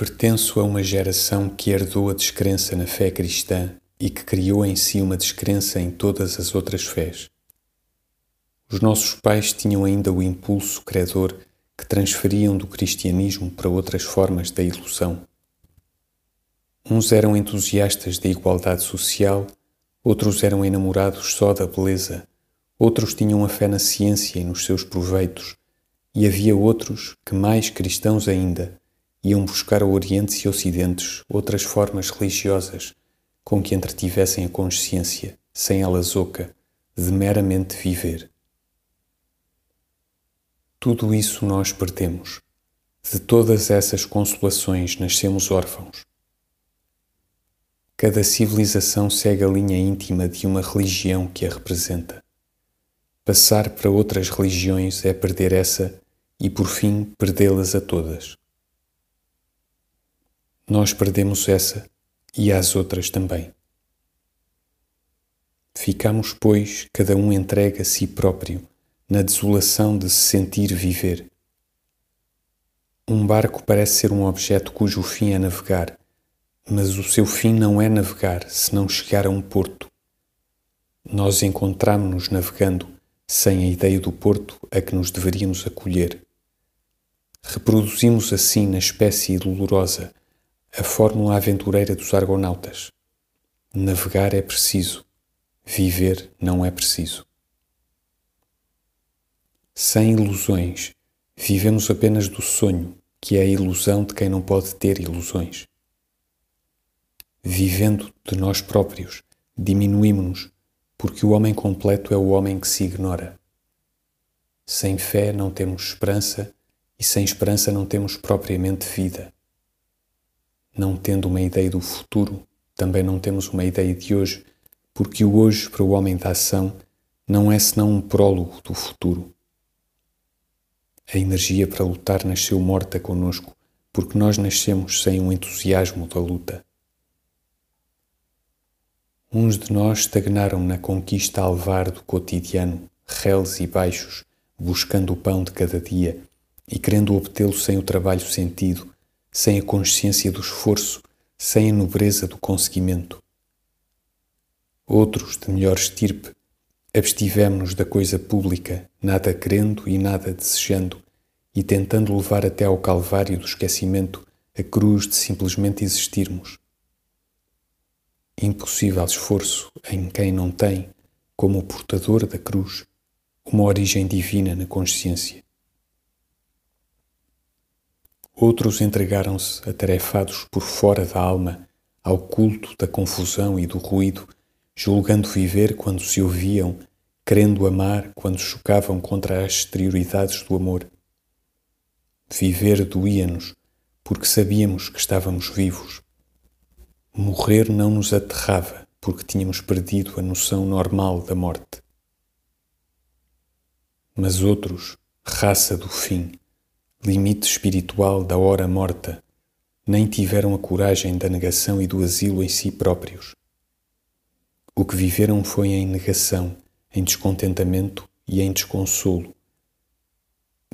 Pertenço a uma geração que herdou a descrença na fé cristã e que criou em si uma descrença em todas as outras fés. Os nossos pais tinham ainda o impulso credor que transferiam do cristianismo para outras formas da ilusão. Uns eram entusiastas da igualdade social, outros eram enamorados só da beleza, outros tinham a fé na ciência e nos seus proveitos, e havia outros que, mais cristãos ainda, iam buscar ao Oriente e Ocidentes outras formas religiosas com que entretivessem a consciência, sem elas oca, de meramente viver. Tudo isso nós perdemos. De todas essas consolações nascemos órfãos. Cada civilização segue a linha íntima de uma religião que a representa. Passar para outras religiões é perder essa e, por fim, perdê-las a todas. Nós perdemos essa e as outras também. Ficamos, pois, cada um entregue a si próprio, na desolação de se sentir viver. Um barco parece ser um objeto cujo fim é navegar, mas o seu fim não é navegar, senão chegar a um porto. Nós encontramos-nos navegando, sem a ideia do porto a que nos deveríamos acolher. Reproduzimos assim na espécie dolorosa a fórmula aventureira dos argonautas. Navegar é preciso, viver não é preciso. Sem ilusões, vivemos apenas do sonho, que é a ilusão de quem não pode ter ilusões. Vivendo de nós próprios, diminuímos-nos, porque o homem completo é o homem que se ignora. Sem fé não temos esperança e sem esperança não temos propriamente vida. Não tendo uma ideia do futuro, também não temos uma ideia de hoje, porque o hoje para o homem da ação não é senão um prólogo do futuro. A energia para lutar nasceu morta conosco, porque nós nascemos sem um entusiasmo da luta. Uns de nós estagnaram na conquista alvar do cotidiano, reles e baixos, buscando o pão de cada dia e querendo obtê-lo sem o trabalho sentido, sem a consciência do esforço, sem a nobreza do conseguimento. Outros, de melhor estirpe, abstivemos-nos da coisa pública, nada querendo e nada desejando, e tentando levar até ao calvário do esquecimento a cruz de simplesmente existirmos. Impossível esforço em quem não tem, como portador da cruz, uma origem divina na consciência. Outros entregaram-se, atarefados por fora da alma, ao culto da confusão e do ruído, julgando viver quando se ouviam, querendo amar quando chocavam contra as exterioridades do amor. Viver doía-nos, porque sabíamos que estávamos vivos. Morrer não nos aterrava, porque tínhamos perdido a noção normal da morte. Mas outros, raça do fim, limite espiritual da hora morta, nem tiveram a coragem da negação e do asilo em si próprios. O que viveram foi em negação, em descontentamento e em desconsolo.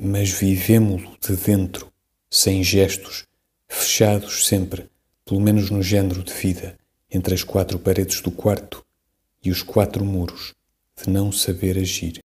Mas vivemo-lo de dentro, sem gestos, fechados sempre, pelo menos no género de vida, entre as quatro paredes do quarto e os quatro muros, de não saber agir.